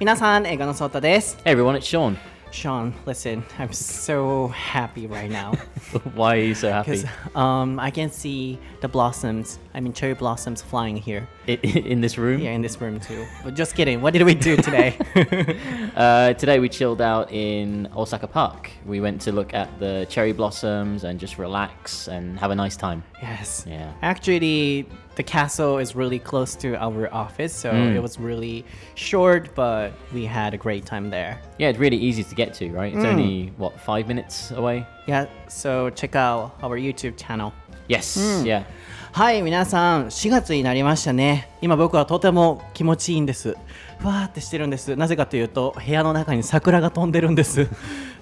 Minasan, Egano Sota. Hey everyone, it's Sean. Sean, listen, I'm so happy right now. Why are you so happy? Um, I can see the blossoms, I mean cherry blossoms flying here. In this room? Yeah, in this room too. But just kidding, what did we do today? uh, today we chilled out in Osaka Park. We went to look at the cherry blossoms and just relax and have a nice time. Yes. Yeah. Actually, the castle is really close to our office, so Mm. it was really short, but we had a great time there. Yeah, it's really easy to get to, right? It's only, what, five minutes away? Yeah, so check out our YouTube channel. Yes, yeah. はい、皆さん、4月になりましたね。今僕はとても気持ちいいんです。ふわーってしてるんです。なぜかというと、部屋の中に桜が飛んでるんです。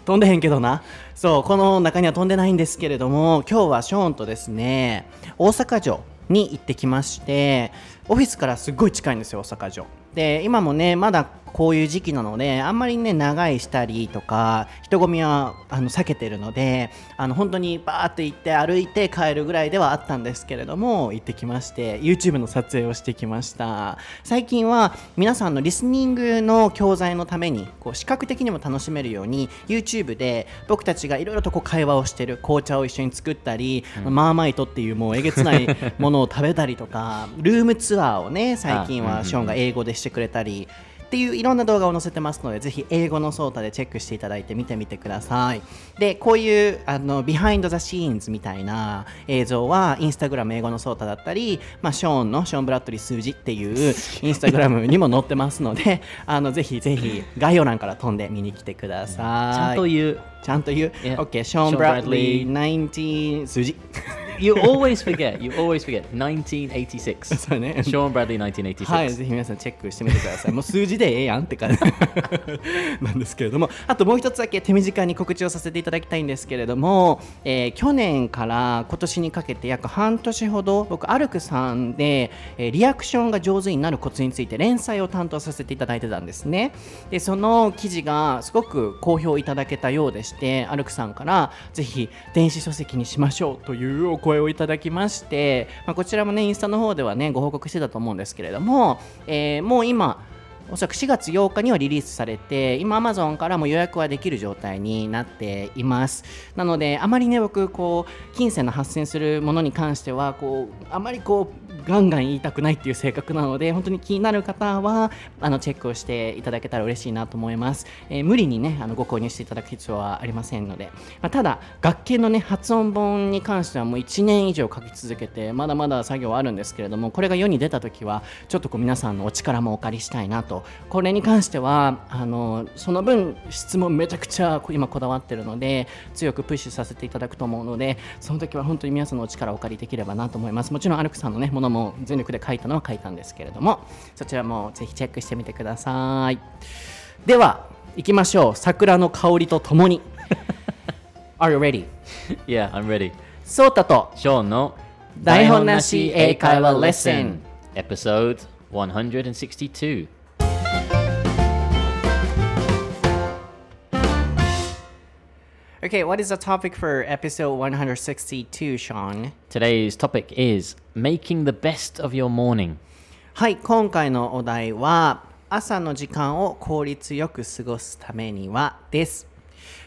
飛んでへんけどな。そう、この中には飛んでないんですけれども、今日はショーンとですね、大阪城に行ってきまして、オフィスからすっごい近いんですよ、大阪城。で、今もね、まだこういう時期なので、あんまりね、長いしたりとか、人混みはあの避けてるので、あの本当にバーって行って歩いて帰るぐらいではあったんですけれども、行ってきまして、YouTube の撮影をしてきました。最近は皆さんのリスニングの教材のために、こう視覚的にも楽しめるように、YouTube で僕たちがいろいろとこう会話をしてる、紅茶を一緒に作ったり、マーマイトっていうもうえげつない ものを食べたりとか、ルームツアーをね、最近はショーンが英語でしてくれたり、っていういろんな動画を載せてますのでぜひ英語のソータでチェックしていただいて見てみてくださいでこういうあの behind the scenes みたいな映像はインスタグラム英語のソータだったり、まあ、ショーンのショーン・ブラッドリー数字っていう インスタグラムにも載ってますのであのぜひぜひ概要欄から飛んで見に来てくださいちゃんと言う。ちゃんと言う、Yeah. OK ショーン・ Sean ブラッドリ Bradley ー19数字 You always forget. You always forget. 1986. そうね Sean Bradley, 1986. はい、ぜひ皆さんチェックしてみてください。もう数字でええやんって感じ なんですけれども、あともう一つだけ手短に告知をさせていただきたいんですけれども、えー去年から今年にかけて約半年ほど、僕、アルクさんで、えーリアクションが上手になるコツについて連載を担当させていただいてたんですね。で、その記事がすごく好評いただけたようでしして、アルクさんからぜひ電子書籍にしましょうというお声をいただきまして、まあ、こちらもねインスタの方ではねご報告してたと思うんですけれども、えーもう今おそらく4月8日にはリリースされて今 Amazon からも予約はできる状態になっています。なのであまりね僕こう金銭の発生するものに関してはこうあまりこうガンガン言いたくないっていう性格なので本当に気になる方はあのチェックをしていただけたら嬉しいなと思います、えー無理にねあのご購入していただく必要はありませんので、まあ、ただ楽器のね発音本に関してはもう1年以上書き続けてまだまだ作業はあるんですけれどもこれが世に出た時はちょっとこう皆さんのお力もお借りしたいなとこれに関してはあのその分質問めちゃくちゃ今こだわってるので強くプッシュさせていただくと思うのでその時は本当に皆さんのお力をお借りできればなと思いますもちろんアルクさんのねものも全力で書いたのは書いたんですけれどもそちらもぜひチェックしてみてくださいでは行きましょう桜の香りとともに Are you ready? Yeah, I'm ready. ソータと Sean の台本なし英会話レッスン Episode 162. Okay, what is the topic for episode 162, Sean? Today's topic is making the best of your morning. はい、今回のお題は朝の時間を効率よく過ごすためにはです。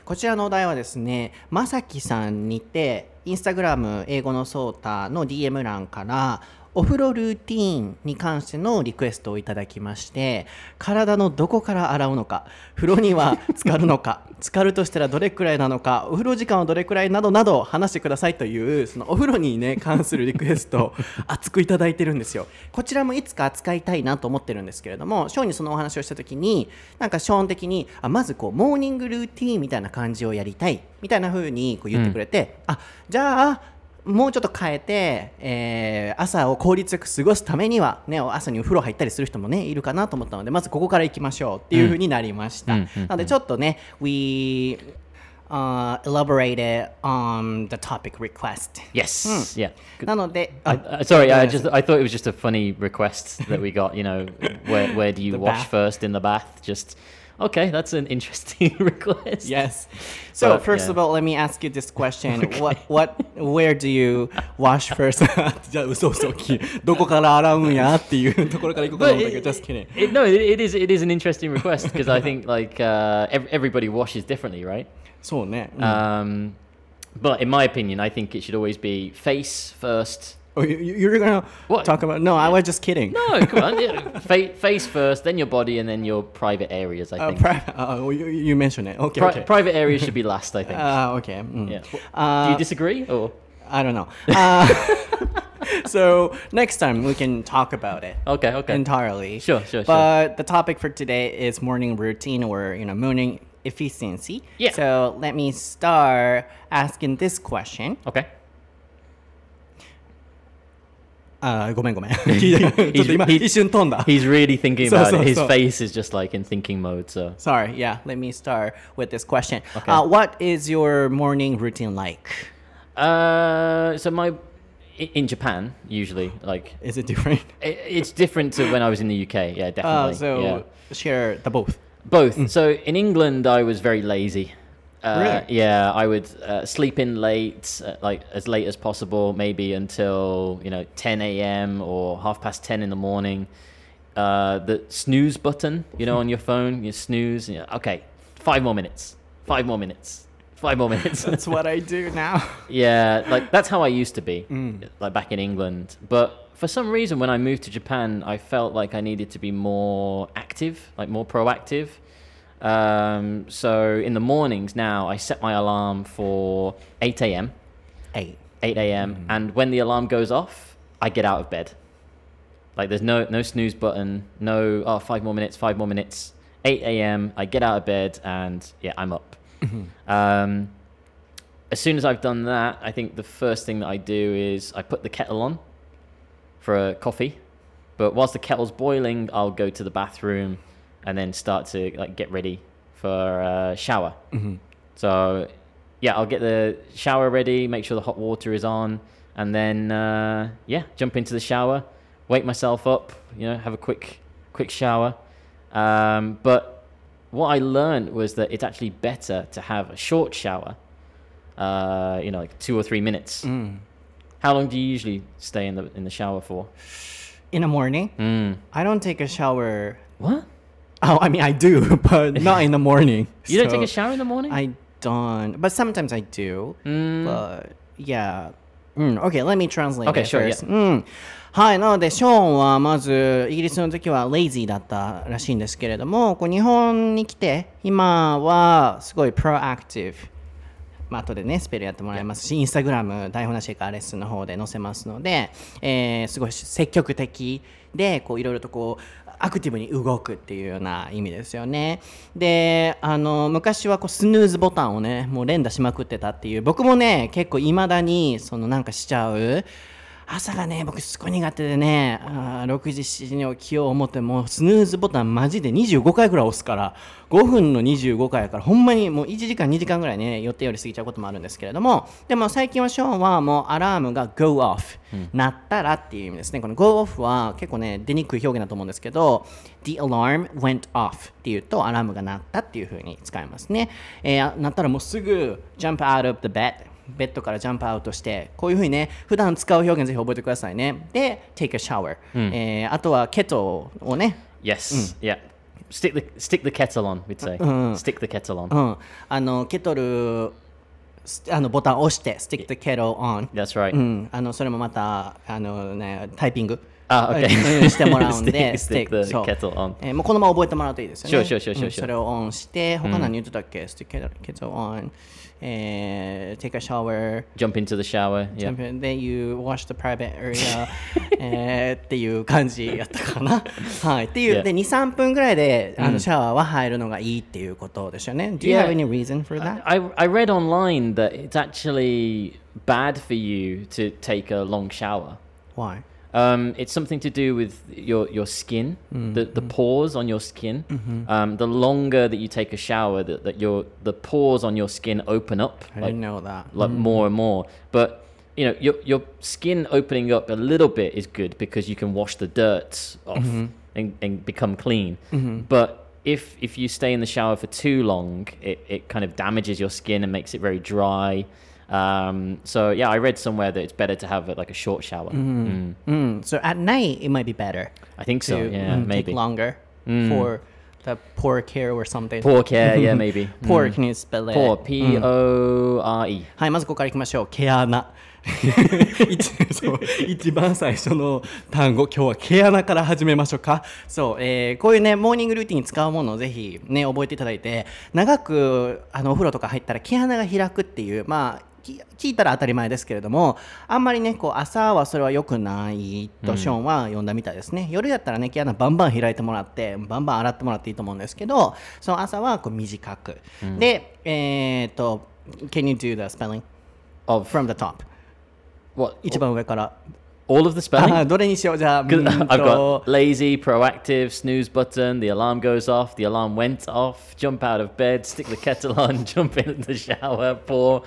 こちらのお題はですね、まさきさんにて、インスタグラム英語のソータの DM 欄から、お風呂ルーティーンに関してのリクエストをいただきまして、体のどこから洗うのか、風呂には 浸かるのか、浸かるとしたらどれくらいなのか、お風呂時間はどれくらいなどなど話してくださいという、そのお風呂にね、関するリクエストを 熱くいただいてるんですよ。こちらもいつか扱いたいなと思ってるんですけれども、ショーンにそのお話をしたときに、なんかショーン的に、あまずこう、モーニングルーティーンみたいな感じをやりたい、みたいな風にこう言ってくれて、あ、じゃあ、もうちょっと変えて、えー朝を効率よく過ごすためには、ね、朝にお風呂入ったりする人もねいるかなと思ったのでまずここから行きましょうっていう風になりました、うんなのでちょっとね We、uh, elaborated on the topic request Yes. Yeah. なので I, あ uh, sorry, I just I thought it was just a funny request that we got. You know, where where do you wash bath. first in the bath? Just Okay, that's an interesting request. Yes. So But, first yeah. of all, let me ask you this question. What what where do you wash first? じゃあ嘘嘘きどこから洗うんやっていうところから行こうかと But 思ったけど、 it, just kidding. it- no, it, it is it is an interesting request because I think like uh, ev- everybody washes differently, right? そうね。うん Um, but in my opinion, I think it should always be face first. Oh, you, you're gonna What? talk about? No, I was just kidding. No, come on, yeah, fa- face first, then your body, and then your private areas. I Uh, think pri- uh, you, you mentioned it. Okay. Pri- okay. private areas should be last. I think. Uh, okay. mm. yeah. Uh, Do you disagree or? I don't know. Uh, so next time we can talk about it Okay, okay. entirely. Sure, sure, sure. But the topic for today is morning routine or you know morning efficiency. Yeah. So let me start asking this question. okay. あーごめんごめん。聞いてちょっと今 he's- 一瞬飛んだ。 He's really thinking So, about so, it. His so. face is just like in thinking mode. So Sorry, yeah. Let me start with this question. Okay. Uh, what is your morning routine like? Uh, so my i- in Japan usually like Is it different? i it's different to when I was in the UK. Yeah, definitely. Uh, so yeah. share the both. Both. So in England, I was very lazy. Uh, Really? Yeah, I would uh, sleep in late, uh, like as late as possible, maybe until you know 10 a.m. or half past 10 in the morning. Uh, the snooze button, you know, on your phone, you snooze. And you're, okay, five more minutes. Five more minutes. Five more minutes. That's what I do now. Yeah, like that's how I used to be, like back in England. But for some reason, when I moved to Japan, I felt like I needed to be more active, like more proactive. Um, so in the mornings now, I set my alarm for 8 a.m. Eight. 8 a.m. and when the alarm goes off, I get out of bed. Like there's no no snooze button, no oh five more minutes, five more minutes. 8 a.m. I get out of bed and yeah, I'm up. um, as soon as I've done that, I think the first thing that I do is I put the kettle on for a coffee. But whilst the kettle's boiling, I'll go to the bathroom and then start to like get ready for a shower. So yeah, I'll get the shower ready, make sure the hot water is on, and then uh, yeah, jump into the shower, wake myself up, you know, have a quick quick shower. Um, but what I learned was that it's actually better to have a short shower, uh, you know, like two or three minutes. How long do you usually stay in the in the shower for? In the morning, Mm. I don't take a shower. What? Oh, I mean, I do, but not in the morning. You don't take So a shower in the morning? I don't, but sometimes I do. Mm. But yeah. Mm, okay, let me translate Okay, it sure, first. うん。はい、なので、ショーンはまず、イギリスの時はレイジーだったらしいんですけれども、こう日本に来て、今はすごいプロアクティブ。まあ後でね、スペルやってもらいますし、インスタグラム、台本なしからレッスンの方で載せますので、えーすごい積極的で、こういろいろとこう、アクティブに動くっていうような意味ですよね。で、あの、昔はこうスヌーズボタンをね、もう連打しまくってたっていう、僕もね、結構いまだに、そのなんかしちゃう、朝がね、僕すごい苦手でね、あ6時、7時に起きよう思っても、スヌーズボタンマジで25回ぐらい押すから、5分の25回やから、ほんまにもう1時間、2時間ぐらいね、予定より過ぎちゃうこともあるんですけれども、でも最近はショーンはもうアラームが go off、鳴ったらっていう意味ですね。この go off は結構ね、出にくい表現だと思うんですけど、the alarm went off っていうと、アラームが鳴ったっていう風に使いますね。えー、鳴ったらもうすぐ jump out of the bed ベッドからジャンプアウトしてこういうふうにね普段使う表現ぜひ覚えてくださいね。で take a shower、え、あとはケトをね。Yes、うん、yeah. Stick the stick the kettle on we'd say、うん、stick the kettle on、うん、あのケトルあのボタンを押して stick the kettle on that's right. S、うん、あのそれもまたあのねタイピング。あ、オッケー。してもらうんで、ステック、ケトルオン。え、もうこのまま覚えてもらうといいですよね。それをオンして、他何言ってたっけ、ステック、ケトルオン。and take a shower. Jump into the shower. Yeah. In, then you wash the private area えーっていう感じやったかな。はい。っていう、yeah. で、2、3分ぐらいで、あの、シャワーは入るのがいいっていうことですよね。Do you yeah. Mm. have any reason for that? I, I read online that it's actually bad for you to take a long shower. Why? Um, it's something to do with your, your skin, mm-hmm. the, the pores on your skin. Mm-hmm. Um, the longer that you take a shower, that, that your the pores on your skin open up I like, know that. like mm. more and more. But you know, your your skin opening up a little bit is good because you can wash the dirt off mm-hmm. and, and become clean. But if if you stay in the shower for too long, it, it kind of damages your skin and makes it very dry. Um, so yeah, I read somewhere that it's better to have like a short shower. Mm. Mm, so at night it might be better I think so. to Yeah, mm, maybe. longer for the poor care or something. Poor care. Yeah, maybe. Poor, Mm. can you spell it? Poor. P O R E. はい、まずここからいきましょう。毛穴。一そう一番最初の単語、今日は毛穴から始めましょうか。そう、えーこういうね、モーニングルーティンに使うものをぜひね、覚えていただいて、長くあのお風呂とか入ったら毛穴が開くっていう、まあ、き聞いたら当たり前ですけれども、あんまりね、こう朝はそれは良くないとショーンは呼んだみたいですね。夜やったらね、毛穴バンバン開いてもらって、バンバン洗ってもらっていいと思うんですけど、その朝はこう短く。で、えーっと、Can you do the spelling? Of from the top what? 一番上から、All of the あ spelling. どれにしようじゃあ I've と got lazy, proactive, snooze button, the alarm goes off, the alarm went off, jump out of bed, stick the kettle on, jump in the shower, pour.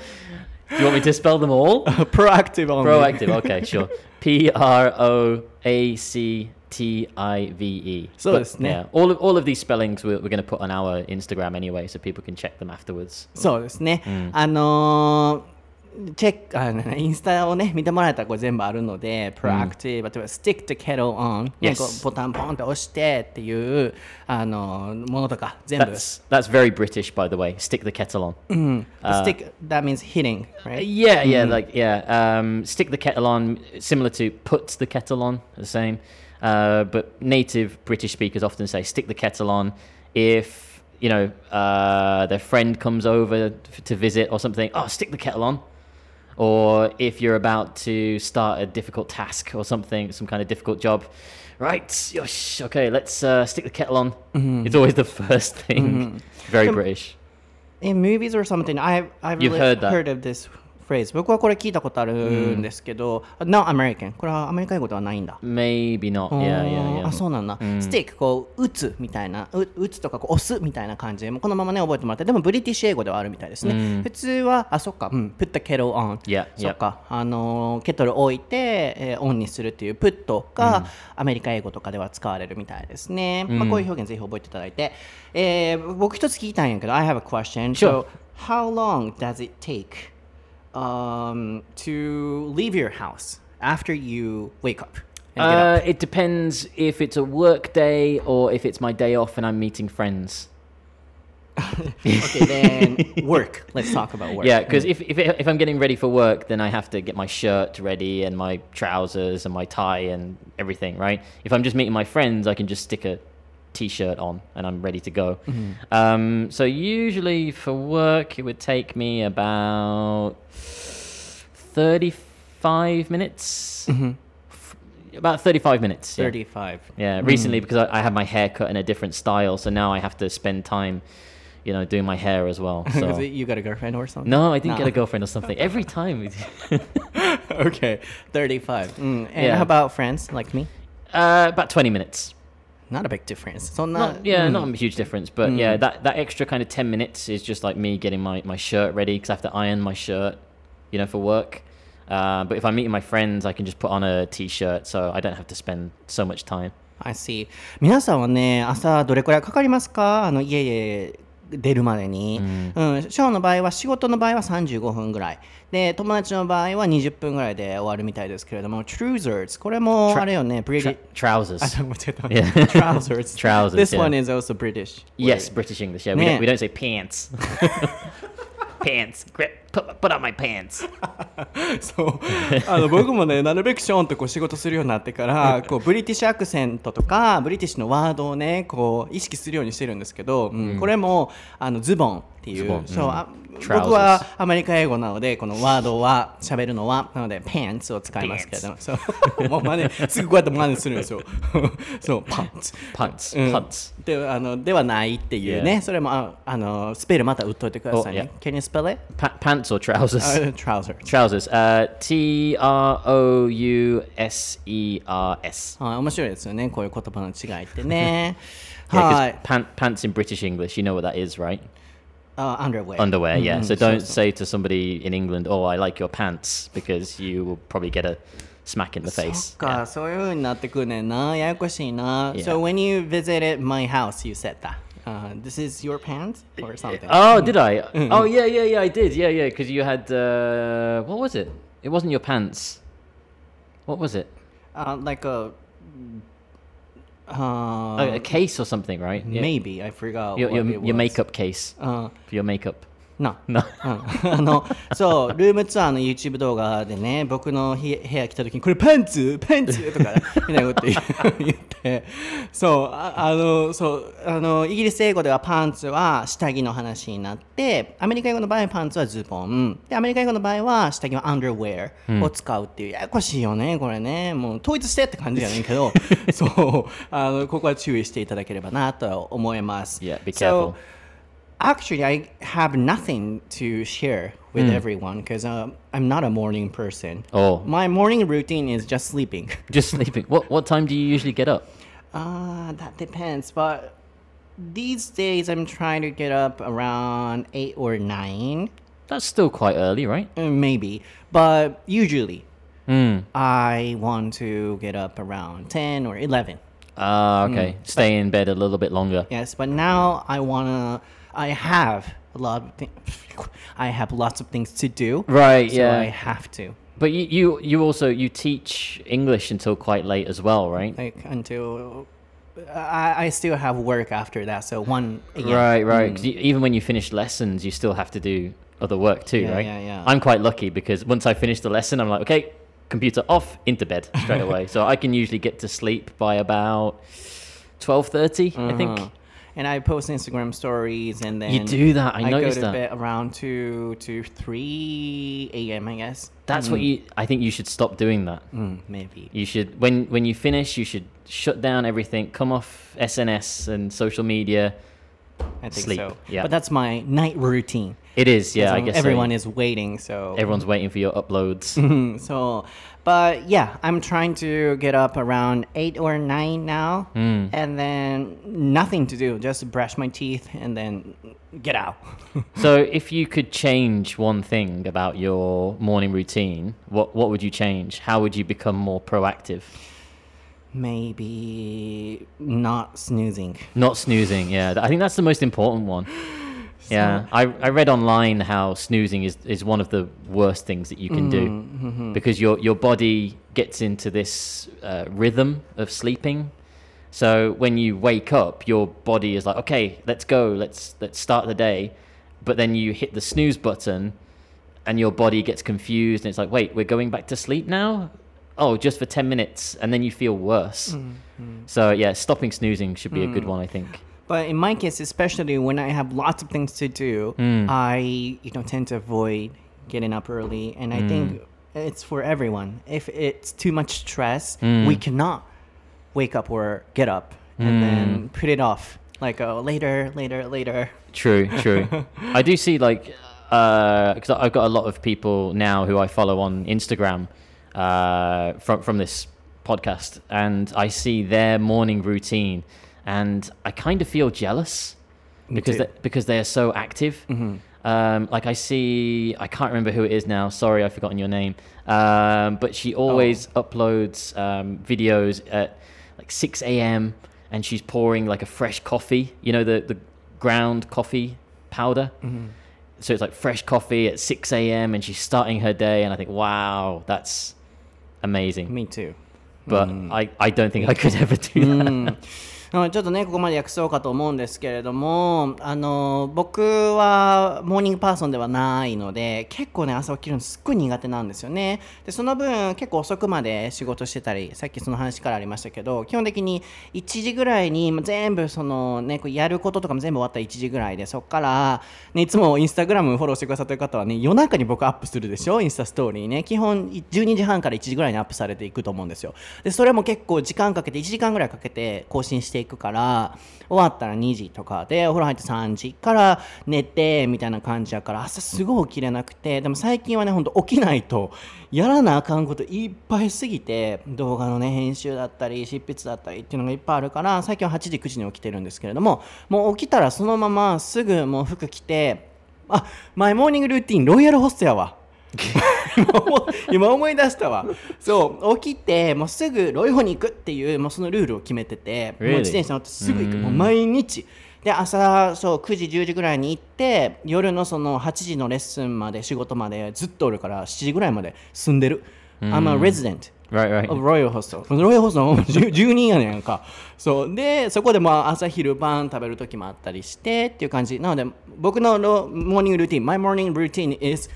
Do you want me to spell them all? proactive only Proactive, okay, sure. P R O A C T I V E. そうですね。 Yeah, all of all of these spellings we're, we're going to put on our Instagram anyway, so people can check them afterwards. そうですね、あのー チェックあのインスタをね見てもらえたらこれ全部あるので、proactive、例えば stick the kettle on、ね Yes こうボタンポンって押してっていうあのーものとか全部 That's that's very British, by the way. Stick the kettle on. stick that means hitting right Yeah, yeah, like yeah. Um, stick the kettle on, similar to put the kettle on, the same. Uh, but native British speakers often say stick the kettle on if you know uh, their friend comes over f- to visit or something. Oh, stick the kettle on. Or if you're about to start a difficult task or something, some kind of difficult job. Right, yosh, okay, let's uh, stick the kettle on. It's always the first thing. Very Um, British. in movies or something I've, I've You've really heard that. heard of this phrase. 僕はこれ聞いたことあるんですけど、not American. これはアメリカ英語ではないんだ。Maybe not. Yeah, yeah, yeah. あそうなんだ、スティックこう打つみたいなう打つとかこう押すみたいな感じでもうこのままね覚えてもらって。でもブリティッシュ英語ではあるみたいですね、普通はあそっか、うん、put the kettle on Yeah, そっか。あのーケトル置いて、えーオンにするっていう put が、アメリカ英語とかでは使われるみたいですね、まあ、こういう表現ぜひ覚えていただいて、えー僕一つ聞きたいんやけど I have a question Sure. so how long does it take um, to leave your house after you wake up get up? Uh, it depends if it's a work day or if it's my day off and I'm meeting friends. okay, then work. Let's talk about work. Yeah, because if, if, if I'm getting ready for work, then I have to get my shirt ready and my trousers and my tie and everything, right? If I'm just meeting my friends, I can just stick a t-shirt on and I'm ready to go. Um, so usually for work, it would take me about 35 minutes. F- About 35 minutes. yeah. 35. Yeah, recently because I, I had my hair cut in a different style, so now I have to spend time, you know, doing my hair as well. So you got a girlfriend or something? no, I didn't get a girlfriend or something. Every time, okay, 35. Mm. And Yeah. how about friends like me? uh, about 20 minutes Not a big difference. So not, Not, yeah, mm. not a huge difference, but yeah, that, that extra kind of 10 minutes is just like me getting my, my shirt ready because I have to iron my shirt, you know, for work. Uh, but if I'm meeting my friends, I can just put on a t-shirt, so I don't have to spend so much time. I see. 皆さんはね、朝どれくらいかかりますかあの家へ 出るまでに。うん、ショーの場合は、仕事の場合は35分ぐらい。で、友達の場合は20分ぐらいで終わるみたいですけれども、Trousers、これもあれよね、trousers. Yeah. Trousers. Trousers, This yeah. one is also British. Yes, British English. Yeah, we don't, we don't say pants. Pants. Grip. Put, put on my pants. そうあの僕もねなるべくショーンとこう仕事するようになってからこうブリティッシュアクセントとかブリティッシュのワードをねこう意識するようにしてるんですけど、うんこれもあのズボンっていう僕はアメリカ英語なので、このワードは喋るのは、なので、パンツを使いますけれども、そう、もう真似、すぐこうやって真似するんですよ。パンツ。パンツ。パンツで,あのではないっていうね、yeah. それもああの、スペルまた打っといてくださいね。Oh, yeah. パ,ンツ or trousers?、Uh, あ Trousers.、はい、面白いですよね、こういう言葉の違いってね。はい。パン,パンツ British English, you know that is, right? Uh, underwear. Underwear, yeah. Mm-hmm. So mm-hmm. don't say to somebody in England, "Oh, I like your pants," because you will probably get a smack in the face. Yeah. So when you visited my house, you said that. Uh, this is your pants or something. Oh, mm-hmm. did I? Mm-hmm. oh, yeah, yeah, yeah, I did. Yeah, yeah, because you had uh, what was it? It wasn't your pants. What was it? Uh, like a uh, a, a case or something, right? Maybe I forgot. Your, your, your makeup case Uh, for your makeup. No. No. うん。あのそうルームツアーの YouTube 動画でね僕の部部屋来た時にこれパンツ？パンツ？とかみたいなこと言 言って。そうああのそうあのイギリス英語ではパンツは下着の話になってアメリカ英語の場合はパンツはズボン。でアメリカ英語の場合は下着は underwear を使うっていう、ややこしいよねこれね。もう統一してって感じじゃないけど。そう。あのここは注意していただければなと思います。Yeah, be So, careful. Actually, I have nothing to share with everyone because uh, I'm not a morning person. Oh. My morning routine is just sleeping. Just sleeping. What what time do you usually get up? Uh, that depends. But these days, I'm trying to get up around 8 or 9, That's still quite early, right? uh, maybe. But usually, Hmm. I want to get up around 10 or 11. Ah, okay. Stay in bed a little bit longer. Yes, but now I wanna. I have a lot of things. I have lots of things to do. Right, So yeah. I have to. But you, you you also you teach English until quite late as well, right? like until I, I still have work after that. So one a.m. Right, right. 'Cause you, even when you finish lessons, you still have to do other work too, Yeah, right? yeah, yeah. I'm quite lucky because once I finish the lesson, I'm like, okay, computer off, into bed straight away. so I can usually get to sleep by about twelve I think. Uh-huh. And I post Instagram stories, and then You do that. I go noticed to that. bed around two to three a.m. I guess. That's what you. I think you should stop doing that. Mm, maybe. You should when when you finish, you should shut down everything, come off SNS and social media. I think Sleep, so. yeah. But that's my night routine. It is, yeah. I So guess so. everyone is waiting. So Everyone's waiting for your uploads. Mm, so, but yeah, I'm trying to get up around eight or nine now, Hmm. and then nothing to do, just brush my teeth and then get out. so, if you could change one thing about your morning routine, what what would you change? How would you become more proactive? Maybe not snoozing. Not snoozing. Yeah, I think that's the most important one. Yeah, I, I read online how snoozing is, is one of the worst things that you can do because your your body gets into this uh, rhythm of sleeping. So when you wake up, your body is like, okay, let's go, let's let's start the day. But then you hit the snooze button, and your body gets confused, and it's like, wait, we're going back to sleep now. Oh, just for ten minutes, and then you feel worse. So yeah, stopping snoozing should be a good one, I think. But in my case, especially when I have lots of things to do, Hmm. I you know tend to avoid getting up early, and I think Hmm. it's for everyone. If it's too much stress, Hmm. we cannot wake up or get up and then put it off. Like oh, later, later, later. True, true. I do see like because I've got a lot of people now who I follow on Instagram uh, from from this podcast, and I see their morning routine, and I kind of feel jealous because they, because they are so active. Um, like I see, I can't remember who it is now. Sorry, I've forgotten your name. Um, but she always uploads um, videos at like 6 a.m. and she's pouring like a fresh coffee. You know the the ground coffee powder. So it's like fresh coffee at 6 a.m. and she's starting her day. And I think, wow, that's amazing. Me too. But mm. I, I don't think I could ever do that. うんうんちょっとねここまで訳そうかと思うんですけれどもあの僕は morning person ではないので結構ね朝起きるのすっごい苦手なんですよね。でその分結構遅くまで仕事してたりさっきその話からありましたけど基本的に1時ぐらいに全部そのねこうやることとかも全部終わったら1時ぐらいでそこから、ね、いつもインスタグラムフォローしてくださってる方はね夜中に僕アップするでしょ？インスタストーリーね。基本12時半から1時ぐらいにアップされていくと思うんですよ。でそれも結構時間かけて1時間ぐらいかけて更新していくから終わったら2時とかでお風呂入って3時から寝てみたいな感じやから朝すごい起きれなくてでも最近はねほんと起きないとやらなあかんこといっぱいすぎて動画のね編集だったり執筆だったりっていうのがいっぱいあるから最近は8時9時に起きてるんですけれどももう起きたらそのまますぐもう服着てあマイモーニングルーティンロイヤルホストやわ。今思い出したわ。そう起きてもうすぐロイホに行くっていうもうそのルールを決めてて、もう?自転車乗ってすぐ行く。もう毎日。で朝そう9時10時ぐらいに行って夜のその8時のレッスンまで仕事までずっとおるから7時ぐらいまで住んでる、I'm a resident Right, right. of Royal Hostel ロイヤルホストの住住人やねんか。そう。でそこでまあ朝昼晩食べる時もあったりしてっていう感じ。なので僕のロモーニングルーティン My morning routine is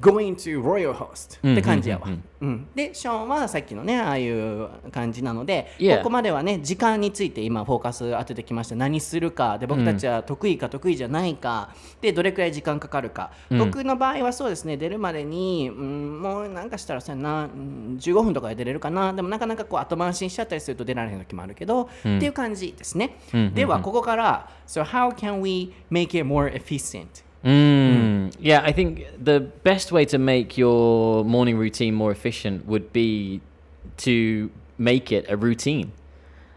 going to Royal Host. って感じやわ、うんでショーンはさっきのねああいう感じなので.ここまではね時間について今フォーカス当ててきました。何するかで僕たちは得意か得意じゃないか。でどれくらい時間かかるか、僕の場合はそうですね出るまでに、うん、もうなんかしたらそうやな、うん、15分とかで出れるかな。でもなかなかこう後回しにしちゃったりすると出られへん時もあるけど、っていう感じですね、ではここから、So how can we make it more efficient? Mm. Yeah, I think the best way to make your morning routine more efficient would be to make it a routine.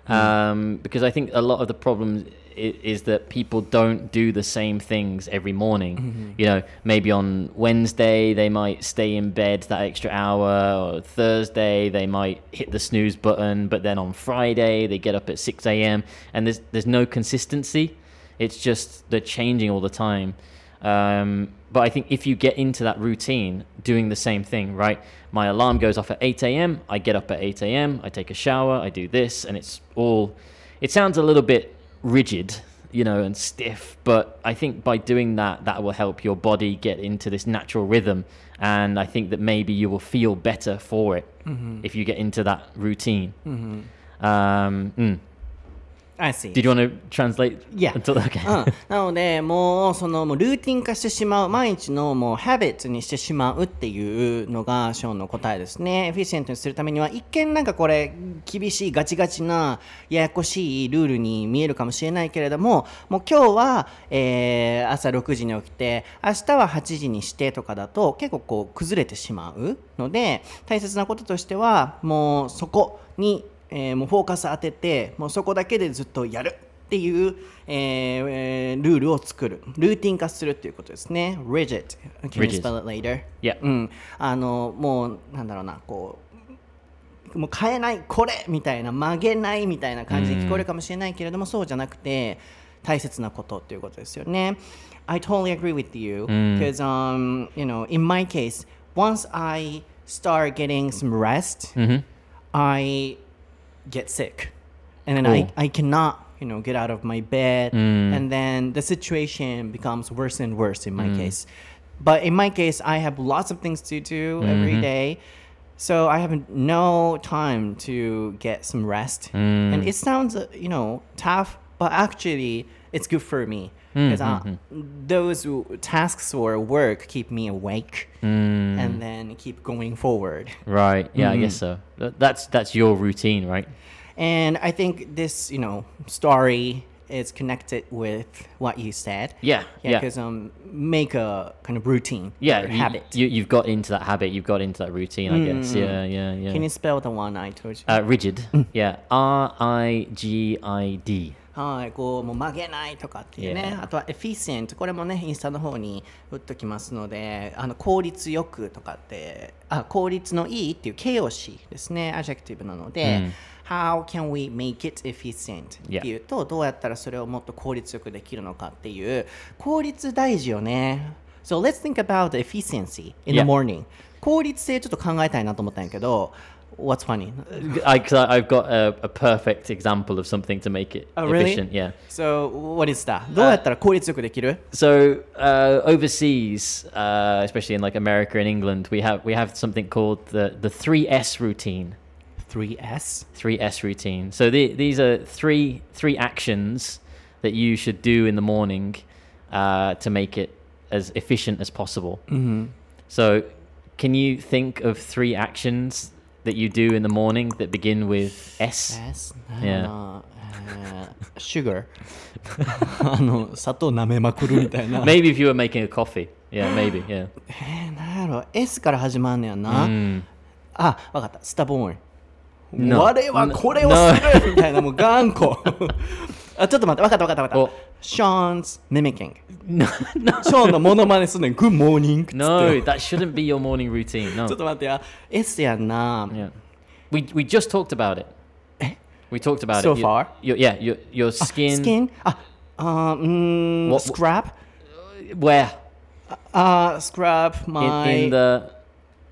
Um, because I think a lot of the problem is, is that people don't do the same things every morning. You know, maybe on Wednesday they might stay in bed that extra hour, or Thursday they might hit the snooze button, but then on Friday they get up at 6 a.m. and there's there's no consistency. It's just they're changing all the time. Um, but I think if you get into that routine, doing the same thing, right? My alarm goes off at 8 a.m. I get up at 8 a.m. I take a shower. I do this, and it's all. It sounds a little bit rigid, you know, and stiff. But I think by doing that, that will help your body get into this natural rhythm, and I think that maybe you will feel better for it if you get into that routine. Um, mm. I see. Did you want to translate? Yeah. Until, okay. うん、なのでもうそのもうルーティン化してしまう毎日のもうハビットにしてしまうっていうのがショーンの答えですねエフィシエントにするためには一見なんかこれ厳しいガチガチなややこしいルールに見えるかもしれないけれどももう今日は、えー朝6時に起きて明日は8時にしてとかだと結構こう崩れてしまうので大切なこととしてはもうそこに、えーもうフォーカス当ててもうそこだけでずっとやるっていう、えーえールールを作る。ルーティン化するっていうことですね。Rigid. Can you spell it later? Yeah. うん、あのもうなんだろうなこうもう変えないこれみたいな曲げないみたいな感じで聞こえるかもしれないけれども、そうじゃなくて大切なことっていうことですよね。I totally agree with you because、um, you know in my case once I start getting some rest、I get sick. And then I. I cannot you know get out of my bed. Mm. And then the situation becomes worse and worse in my mm. case. But in my case i have lots of things to do every mm-hmm. day. So i have no time to get some rest. And mm. it sounds uh, you know tough but actually it's good for me mm, because uh, mm, mm. those tasks or work keep me awake and then keep going forward Right. Yeah, I guess so. That's that's your routine, right? And I think this, you know, story is connected with what you said. Yeah, Yeah, yeah. because um, make a kind of routine. Yeah, you, habit. You, you've got into that habit. You've got into that routine. I guess. Yeah, yeah, yeah. Can you spell the one I told you? uh, rigid. Yeah. R I G I D. はい、こうもう曲げないとかっていうね、Yeah. あとはエフィシエント、これもね、インスタの方に打っときますので、あの効率よくとかって、あ効率のいいっていう形容詞ですね、 adjective なので、How can we make it efficient? っていうと、どうやったらそれをもっと効率よくできるのかっていう、効率大事よね。So let's think about the efficiency in the Yeah. morning. 効率性ちょっと考えたいなと思ったんやけど、What's funny? I, cause I, I've got a, a perfect example of something to make it Oh, really? efficient. Yeah. So, what is that? どうやったら効率よくできる So uh, overseas, uh, especially in like America and England, we have we have something called the the three S routine. 3S? Three S routine. So the, these are three three actions that you should do in the morning uh, to make it as efficient as possible. Mm-hmm. So, can you think of three actions that you do in the morning that begin with S? S? Yeah. あの、えー、sugar あの砂糖舐めまくるみたいな Maybe if you were making a coffee. Yeah, maybe. Yeah. えー、なんやろ S から始まんねやな、 Mm. あわかったスタボーン No. 我はこれをするみたいなもう頑固 あちょっと待ってわかったわかったわかおった Sean's mimicking No, no, ショーンのモノマネすんねん Good morning っつって no, that shouldn't be your morning routine. ちょっ No. と待ってや S やんな、 Yeah. We we just talked about it. We talked about So it. You- far? Your, yeah, your your skin. スキンあ Uh, mm, What- scrap. Where? Uh, scrap In, my. in the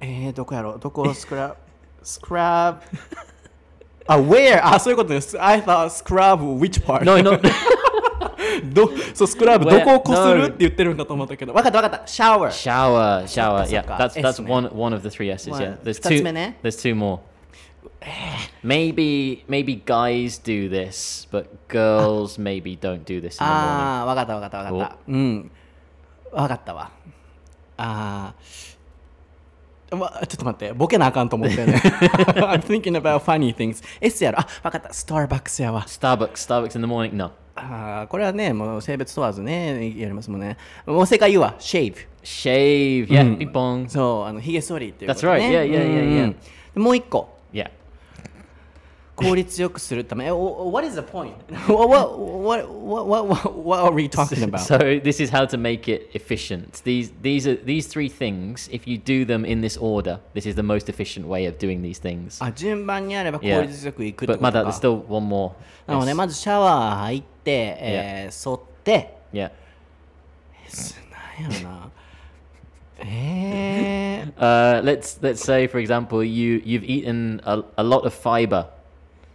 えー、どこやろうどこ scrap scrap あ where あそういうことです I thought scrub which part no, not どそうスクラブどこをこする no って言ってるんかと思ったけどわかったわかったシャワー shower, shower. Yeah, Sokka, that's that's S ね one one of the three S's. Yeah, there's two. There's two more. Maybe maybe guys do this, but girls maybe don't do this in the morning. ああわかったわかったわかったうんわかったわああちょっと待って、ボケなあかんと思ってね。あ、わかった、スターバックスやわ。スターバックス、スターバックス in これはね、もう性別問わずね、やりますもんね。もう正解は、シェ、イブ、シェイ。ブ、一本ピンポン。そう、あの、ヒゲ剃りっていう。That's right, もう一個。効率よくするためえお What is the point? what, what, what, what, what, what are we talking about? So this is how to make it efficient. These these are these three things. If you do them in this order, this is the most efficient way of doing these things. あ順番にあれば効 Yeah. 率よくいくって But ことか Mada, there's still one more. なので Yes. まずシャワー入って、えー、剃って、 Yeah. なんやろな。えー、 Uh, let's let's say, for example, you you've eaten a, a lot of fiber.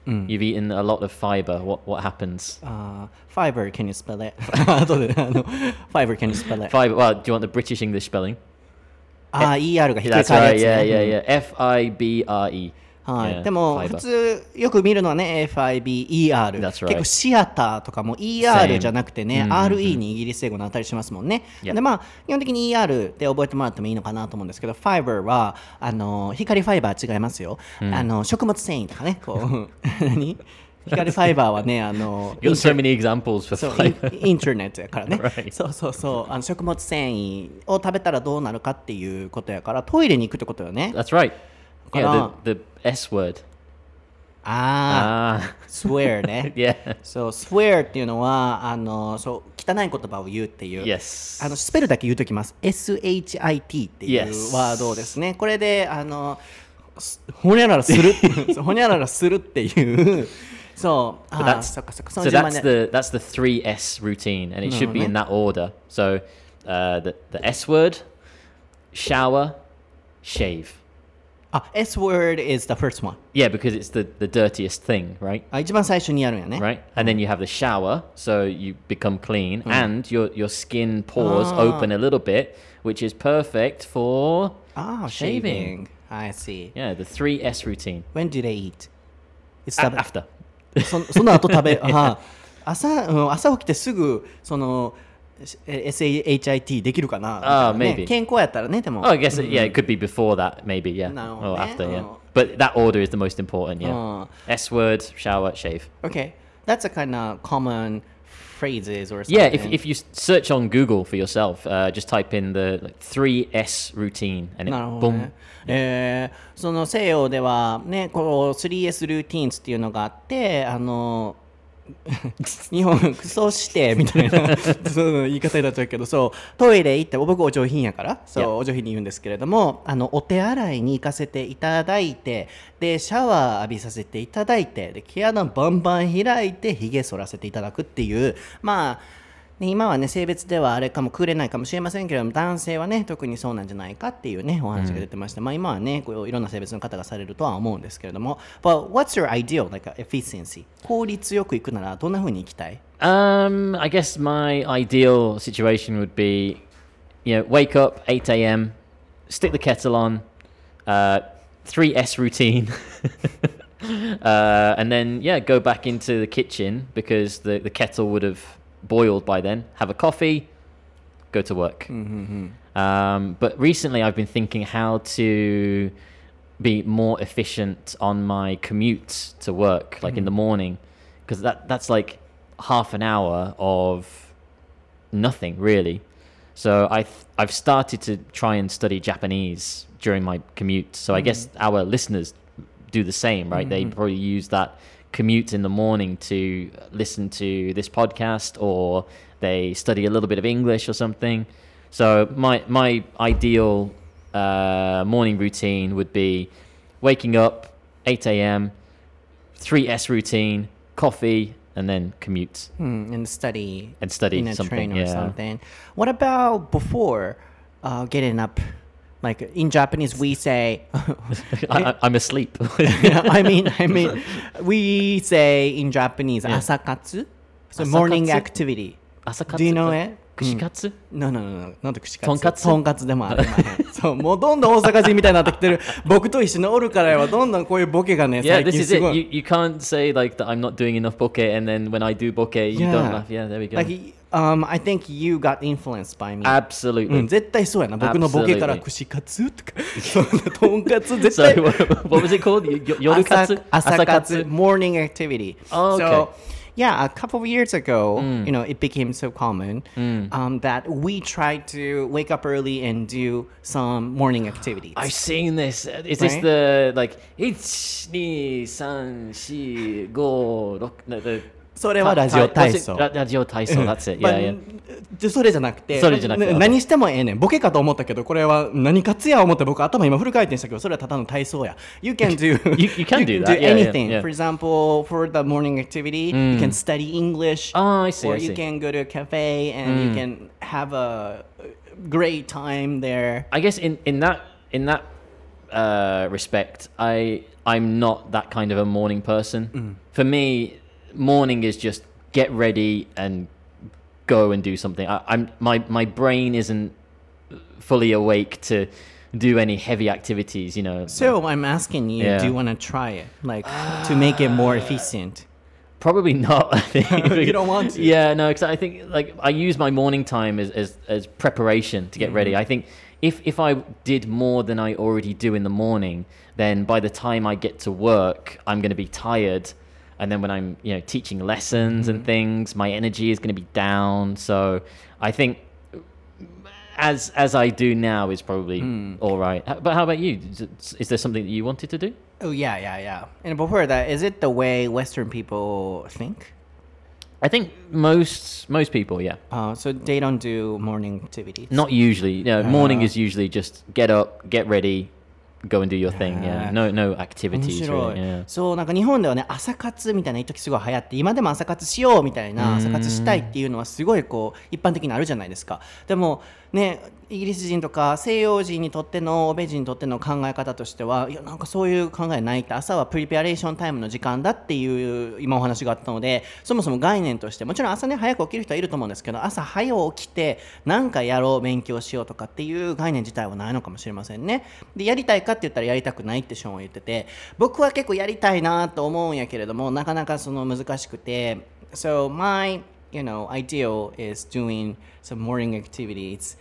You've eaten a lot of fiber. What what happens? あー fiber can you spell it? 後であの fiber can you spell it? Fiber. Well, do you want the British English spelling? ああ ER がひっくり That's 返る right. やつ、 Yeah, ね。 yeah, yeah. F I B R E. はい、Yeah, でも.普通よく見るのはね FIBER、right. 結構シアターとかも ER. じゃなくてね、RE にイギリス英語のあたりしますもんね.でまあ基本的に ER で覚えてもらってもいいのかなと思うんですけど Fiber はあの光ファイバー違いますよ、あの食物繊維とかねこう 何光ファイバーはねあのイ.ンターネットやからね. そうそうそうあの食物繊維を食べたらどうなるかっていうことやからトイレに行くってことよね That's right. Yeah, Kana. the, the S word. ああ Ah, swear ね yeah. そう、swear っていうのは、あの、そう、汚い言葉を言うっていう。Yes. あの、スペルだけ言うときます。shit っていう Yes. ワードですね。これで、あの、すほにゃららする。そうほにゃららするっていう。そう。あ But ー that's そっかそっか。そ so の順番 that's で。the that's the three S routine, and it should be in that order. So uh, the the S word, shower, shave. あ、S word is the first one. Yeah, because it's the the dirtiest thing, right? あ、一番最初にやるんやね。 Right, and then you have the shower, so you become clean, Hmm. and your your skin pores Ah. open a little bit, which is perfect for あー、 shaving. shaving. I see. Yeah, the three S routine. When do they eat? It's A- the- after. そその後食べ、あ朝、うん、朝起きてすぐ、その、 え SHIT できるかなみたいなね maybe. 健康やったらね、でも。Oh, I guess yeah, it could be before that, maybe. Yeah, No, or eh? after. Yeah, Oh. but that order is the most important. Yeah. Oh. S word, shower, shave. Okay. That's a kind of common phrases or something. Yeah, if, if you search on Google for yourself, uh, just type in the like, 3S routine and it なるほど、boom. ね。えーその西洋ではね、この 3S ルーティーンズっていうのがあって、あの、日本、そしてみたいな そう言い方になっちゃうけど、そう、トイレ行って、僕お上品やから、そう.お上品に言うんですけれども、あの、お手洗いに行かせていただいて、で、シャワー浴びさせていただいて、で、毛穴バンバン開いて、髭剃らせていただくっていう、まあ、ね今はね性別ではあれかもくれないかもしれませんけれども男性はね特にそうなんじゃないかっていうねお話が出てまして、まあ今はねこういろんな性別の方がされるとは思うんですけれども But what's your ideal like efficiency 効率よくいくならどんな風にいきたい Um, I guess my ideal situation would be, you know, wake up 8 a.m., stick the kettle on, uh, 3S routine, uh, and then yeah, go back into the kitchen because the, the kettle would have boiled by then. Have a coffee, go to work. Um, but recently, I've been thinking how to be more efficient on my commute to work, like in mm-hmm. the morning, because that that's like half an hour of nothing really. So I th- I've started to try and study Japanese during my commute. So I guess mm-hmm. our listeners do the same, right? They mm-hmm. probably use that commute in the morning to listen to this podcast or they study a little bit of English or something. So my my ideal uh, morning routine would be waking up 8 a.m. 3S routine, coffee, and then commute Mm, and study and study in a something. train or yeah. something. What about before uh, getting up? Like in Japanese, we say. I, I'm asleep. I mean, I mean, we say in Japanese, Yeah. asakatsu, so morning Asakatsu? activity. Asakatsu? Do you know it? 串カツ No, no, no, no. なんで串カツとんかつとんかつでもありまへん。そう、もうどんどん大阪人みたいになってきてる。僕と一緒におるからは、どんどんこういうボケがね、Yeah, 最 this 近 is す it. You, you can't say like that I'm not doing enough bokeh, and then when I do bokeh, you Yeah. don't laugh. Yeah, there we go. Like, um, I think you got influenced by me. Absolutely. うん、絶対そうやな。僕のボケから Absolutely. 串カツとか、そんなとんかつ絶 So 対。 what, what was it called? Y- y- Yorukatsu? 朝朝活 morning activity. Oh, okay. So, yeah, a couple of years ago, Mm. you know, it became so common um, that we tried to wake up early and do some morning activities. I've seen this. Is this Right? the like it's ni san shi go rock? No, the それはラジオ体?操。ラジオ体操 That's it. まあ Yeah, yeah. でそれじゃなくてそれじゃなくてな何してもええねんボケかと思ったけどこれは何かつや思って僕頭今フル回転したけどそれはただの体操や You can do You- you can do that. do Yeah, yeah, anything yeah. For example for the morning activity you can study English Oh, I see, or I you can go to a cafe and you can have a great time there I guess in in that in that uh, respect, I I'm not that kind of a morning person. For me, morning is just get ready and go and do something. I, I'm my my brain isn't fully awake to do any heavy activities. You know. So I'm asking you Yeah. do you want to try it like to make it more efficient Probably not. I think You don't want to? Yeah, no, because I think like I use my morning time as as, as preparation to get Mm-hmm. ready. I think if if I did more than I already do in the morning, then by the time I get to work, I'm going to be tired, and then when I'm you know teaching lessons Mm-hmm. and things, my energy is going to be down. So I think as as I do now is probably Hmm. all right. But how about you? Is, is there something that you wanted to do? Oh yeah, yeah, yeah. And before that, is it the way Western people think? I think most most people, yeah. Uh, so they don't do morning activities. Not usually. You know, morning Uh, is usually just get up, get ready, go and do your thing. Yeah. Uh, No no 面 activities really. Yeah. そうなんか日本ではね朝活みたいな一時すごい流行って今でも朝活しようみたいな朝活したいっていうのはすごいこう一般的にあるじゃないですかでもねイギリス人とか西洋人にとっての欧米人にとっての考え方としてはいやなんかそういう考えないって朝はプリペアレーションタイムの時間だっていう今お話があったのでそもそも概念としてもちろん朝ね早く起きる人はいると思うんですけど朝早起きて何かやろう勉強しようとかっていう概念自体はないのかもしれませんね。でやりたいかって言ったらやりたくないってショーンは言ってて僕は結構やりたいなと思うんやけれどもなかなかその難しくて So my you know ideal is doing some morning activities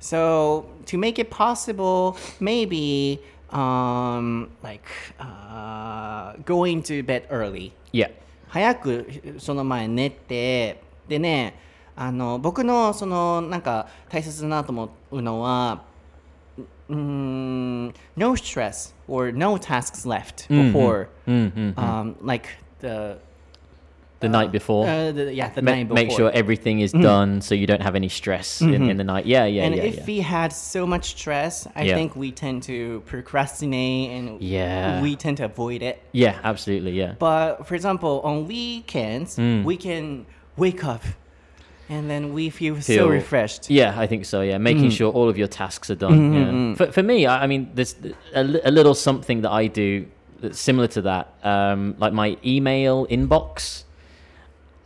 so to make it possible maybe um like uh, going to bed early Yeah. 早くその前寝てでねあの僕のそのなんか大切だなと思うのはうーん no stress or no tasks left before um, like the the night before. uh, the, yeah the Ma- night before make sure everything is done so you don't have any stress in, in the night. Yeah, yeah, and yeah. if yeah. we had so much stress I Yeah. think we tend to procrastinate and Yeah. we tend to avoid it yeah, absolutely, yeah. But for example, on weekends, Mm. we can wake up and then we feel, so refreshed. Yeah, I think so. Yeah, making sure all of your tasks are done. Mm-hmm, yeah. For, for me, I, I mean, there's a, a little something that I do that's similar to that. Um, like my email inbox,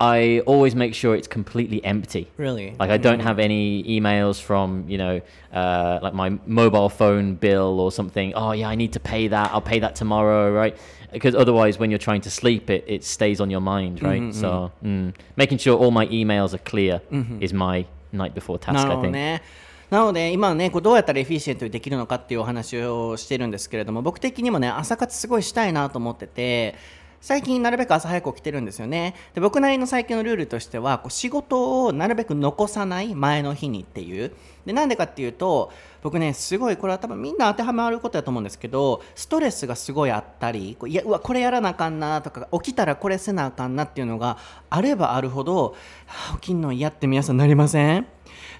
I always make sure it's completely empty. Really? Like I don't have any emails from you know, uh, like my mobile phone bill or something. Oh yeah, I need to pay that. I'll pay that tomorrow, right? Because otherwise, when you're trying to sleep, it, it stays on your mind, right? So mm, making sure all my emails are clear is my night before task. な I るほど think. ね。なので今ねこうどうやったらエフィシエントにできるのかっていうお話をしてるんですけれども僕的にもね朝活すごいしたいなと思ってて 最近なるべく朝早く起きてるんですよね。で僕なりの最近のルールとしてはこう仕事をなるべく残さない前の日にっていう。でなんでかっていうと僕ねすごいこれは多分みんな当てはまることだと思うんですけどストレスがすごいあったりこういやうわこれやらなあかんなとか起きたらこれせなあかんなっていうのがあればあるほどはあ起きんの嫌って皆さんなりません？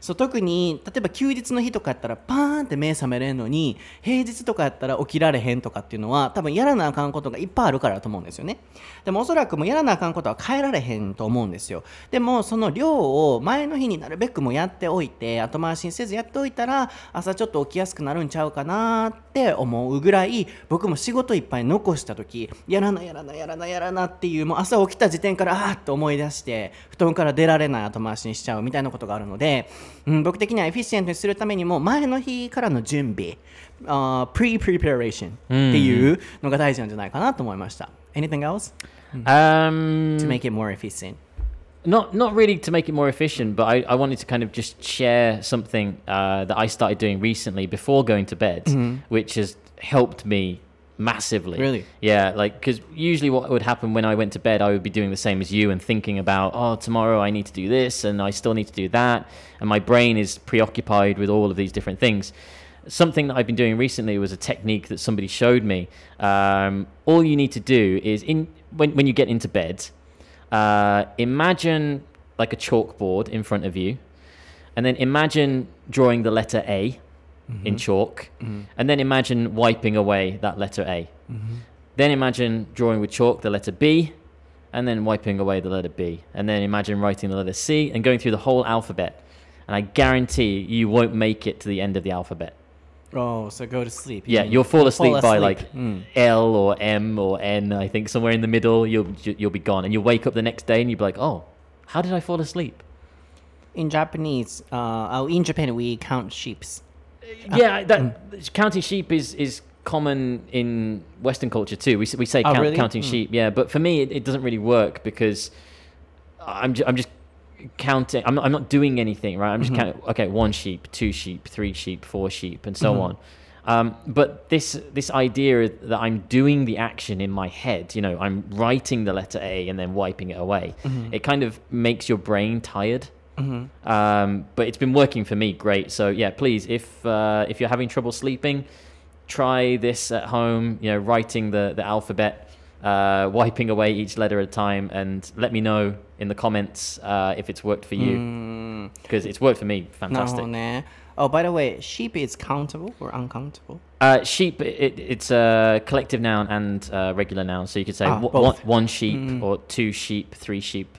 そう特に例えば休日の日とかやったらパーンって目覚めれんのに平日とかやったら起きられへんとかっていうのは多分やらなあかんことがいっぱいあるからだと思うんですよね。でもおそらくもうやらなあかんことは変えられへんと思うんですよ。でもその量を前の日になるべくもやっておいて後回しにせずやっておいたら朝ちょっと起きやすくなるんちゃうかなって思うぐらい僕も仕事いっぱい残した時やらなやらなやらなやらなっていうもう朝起きた時点からあーっと思い出して布団から出られない後回しにしちゃうみたいなことがあるので、うん、僕的にはエフィシエントにするためにも前の日からの準備、uh, pre-preparation っていうのが大事なんじゃないかなと思いました。Anything else Um, to make it more efficient? not not really to make it more efficient, but I, I wanted to kind of just share something uh, that I started doing recently before going to bed, which has helped me massively. Really? Yeah, like because usually what would happen when I went to bed, I would be doing the same as you and thinking about, oh, tomorrow I need to do this and I still need to do that, and my brain is preoccupied with all of these different things. Something that I've been doing recently was a technique that somebody showed me. Um, all you need to do is in when when you get into bed, uh, imagine like a chalkboard in front of you, and then imagine drawing the letter A in chalk, and then imagine wiping away that letter A. Then imagine drawing with chalk the letter B, and then wiping away the letter B, and then imagine writing the letter C and going through the whole alphabet. And I guarantee you won't make it to the end of the alphabet. Oh, so go to sleep. Yeah, you'll fall asleep, by asleep. like Mm. L or M or N. I think somewhere in the middle, you'll you'll be gone, and you'll wake up the next day and you'll be like, "Oh, how did I fall asleep?" In Japanese, uh, oh, in Japan we count sheeps. Yeah, that counting sheep is is common in Western culture too. We we say Oh, count, really? counting Mm. sheep, yeah, but for me it, it doesn't really work because I'm ju- I'm just counting. I'm not, I'm not doing anything, right? I'm just Mm-hmm. counting. Okay, one sheep, two sheep, three sheep, four sheep, and so Mm-hmm. on. Um, but this this idea that I'm doing the action in my head, you know, I'm writing the letter A and then wiping it away. Mm-hmm. It kind of makes your brain tired. Mm-hmm. Um, but it's been working for me great. So yeah, please, if uh, if you're having trouble sleeping, try this at home. You know, writing the the alphabet, uh, wiping away each letter at a time, and let me know in the comments uh, if it's worked for you because mm. it's worked for me. Fantastic. Oh, by the way, sheep is countable or uncountable? Uh, sheep, it, it's a collective noun and uh, regular noun. So you could say ah, one, one, sheep mm. or two sheep, three sheep.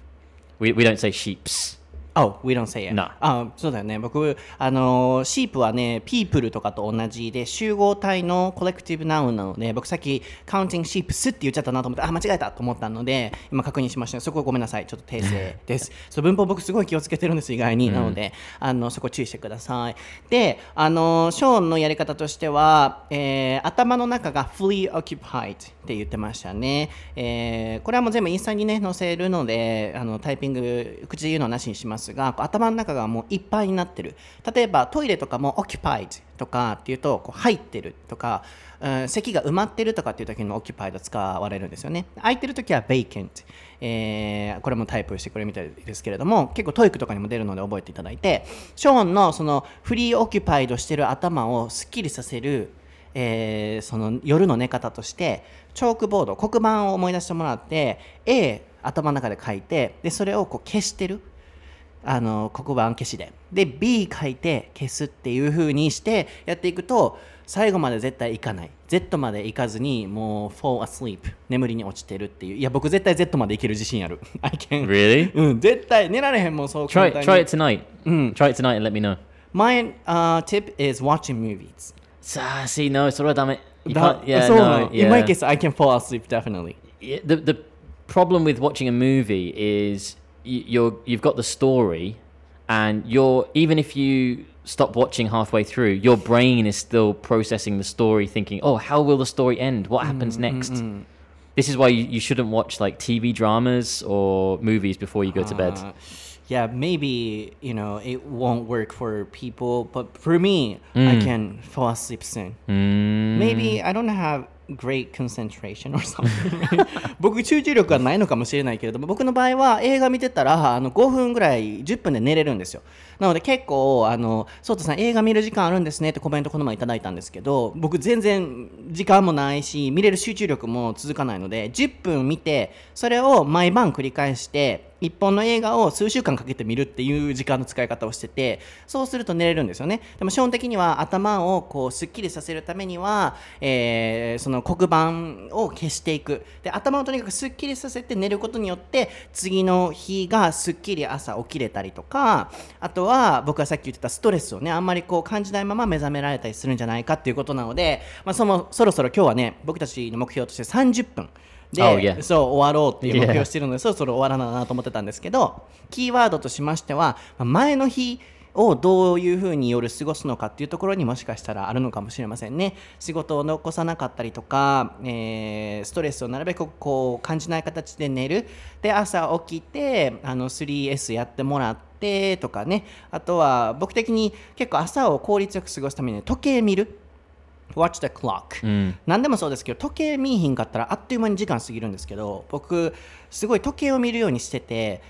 We, we don't say sheeps. Oh, we don't say it. あそうだよね。僕、あのー、シープはね、people とかと同じで、集合体のコレクティブナウンなので、僕さっき、counting sheeps って言っちゃったなと思って、あ、間違えたと思ったので、今確認しました。そこごめんなさい。ちょっと訂正です。そう文法僕すごい気をつけてるんです、意外に。なので、あの、そこ注意してください。で、あのー、ショーンのやり方としては、えー頭の中が fully occupied って言ってましたね。えーこれはもう全部インスタにね、載せるので、あのタイピング、口で言うのはなしにしますが、こう頭の中がもういっぱいになってる。例えばトイレとかも occupied とかっていうと、こう入ってるとか、うん席が埋まってるとかっていう時の occupied 使われるんですよね。空いてる時は vacant。えーこれもタイプしてくれみたいですけれども結構 TOEIC とかにも出るので覚えていただいてショーンのその preoccupied してる頭をすっきりさせる、えーその夜の寝方として chalkboard 黒板を思い出してもらって A 頭の中で書いてでそれをこう消してるあの黒板消しでで B 書いて消すっていう風にしてやっていくと最後まで絶対いかない Z までいかずにもう fall asleep 眠りに落ちてるっていういや僕絶対 Z までいける自信ある I can Really? うん絶対寝られへんもんそう Try 簡単に try it tonight. Try it tonight and let me know. My、uh, tip is watching movies Ah, see, no, it's all right, damn it. You だ can't, yeah, そうな no, の In my case I can fall asleep definitely Yeah, the the problem with watching a movie is you're you've got the story, and you're even if you stop watching halfway through, your brain is still processing the story, thinking, "Oh, how will the story end? What happens next?" This is why you, you shouldn't watch like TV dramas or movies before you go to bed. Uh, yeah, maybe you know it won't work for people, but for me, I can fall asleep soon. Mm. Maybe I don't have great concentration or something. 僕集中力がないのかもしれないけれども僕の場合は映画見てたらあの5分ぐらい10分で寝れるんですよなので結構あのソータさん映画見る時間あるんですねってコメントこの前いただいたんですけど僕全然時間もないし見れる集中力も続かないので10分見てそれを毎晩繰り返して一本の映画を数週間かけて見るっていう時間の使い方をしててそうすると寝れるんですよね。でも基本的には頭をこうすっきりさせるためには、えーその黒板を消していく。で頭をとにかくすっきりさせて寝ることによって次の日がすっきり朝起きれたりとかあとは僕がさっき言ってたストレスをねあんまりこう感じないまま目覚められたりするんじゃないかっていうことなので、まあ、そのそろそろ今日はね僕たちの目標として30分で、Oh, yeah. そう終わろうっていう目標.をしてるので、そろそろ終わらななと思ってたんですけどキーワードとしましてはまあ前の日をどういうふうに夜過ごすのかっていうところにもしかしたらあるのかもしれませんね仕事を残さなかったりとか、えーストレスをなるべくこう感じない形で寝るで朝起きてあの 3S やってもらってとかねあとは僕的に結構朝を効率よく過ごすために時計見る Watch the clock、Mm. 何でもそうですけど時計見いひんかったらあっという間に時間過ぎるんですけど僕すごい時計を見るようにしてて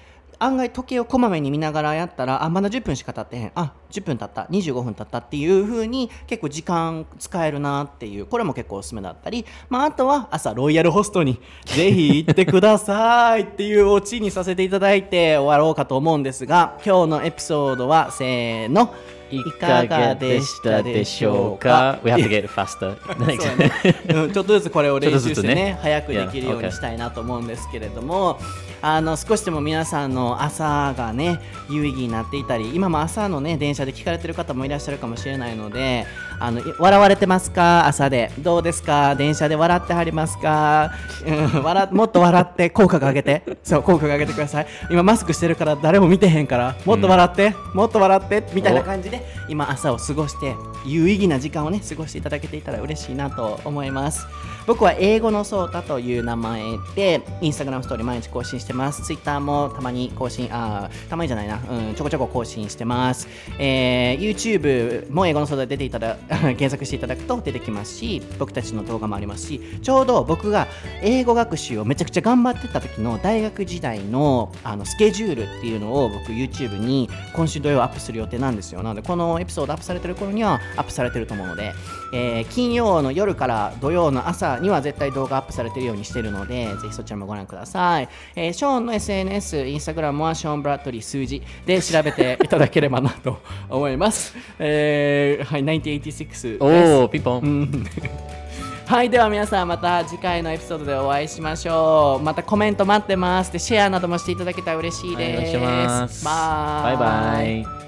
案外時計をこまめに見ながらやったらあまだ10分しか経ってへん。あ10分経った。25分経ったっていう風に結構時間使えるなっていう。これも結構おすすめだったり、まあ、あとは朝ロイヤルホストにぜひ行ってくださいっていうオチにさせていただいて終わろうかと思うんですが今日のエピソードはせーの。いかがでしたでしょうか？We have to get faster. ね。うんちょっとずつこれを練習してねね。早くできるように.したいなと思うんですけれどもあの少しでも皆さんの朝がね有意義になっていたり今も朝のね電車で聞かれてる方もいらっしゃるかもしれないのであのい笑われてますか？朝で。どうですか？電車で笑ってはりますか、うん、笑もっと笑って口角上げて。そう口角上げてください。今マスクしてるから誰も見てへんから。もっと笑って、もっと笑ってみたいな感じで今朝を過ごして有意義な時間をね過ごしていただけていたら嬉しいなと思います。僕は英語のソータという名前でインスタグラムストーリー毎日更新してます。ツイッターもたまに更新あーたまにじゃないな、うん、ちょこちょこ更新してます、えー YouTube も英語のソータで出ていただ 検索していただくと出てきますし僕たちの動画もありますしちょうど僕が英語学習をめちゃくちゃ頑張ってた時の大学時代のあのスケジュールっていうのを僕 YouTube に今週土曜アップする予定なんですよ。なのでこのエピソードアップされてる頃にはアップされてると思うので、えー金曜の夜から土曜の朝には絶対動画アップされてるようにしてるのでぜひそちらもご覧ください、えーショーンの SNS インスタグラムはショーン・ブラッドリー数字で調べていただければなと思います、えー、はい1986です。Oh, people. うん。はいでは皆さんまた次回のエピソードでお会いしましょう。またコメント待ってます。でシェアなどもしていただけたら嬉しいです。お願いします。バイバイ。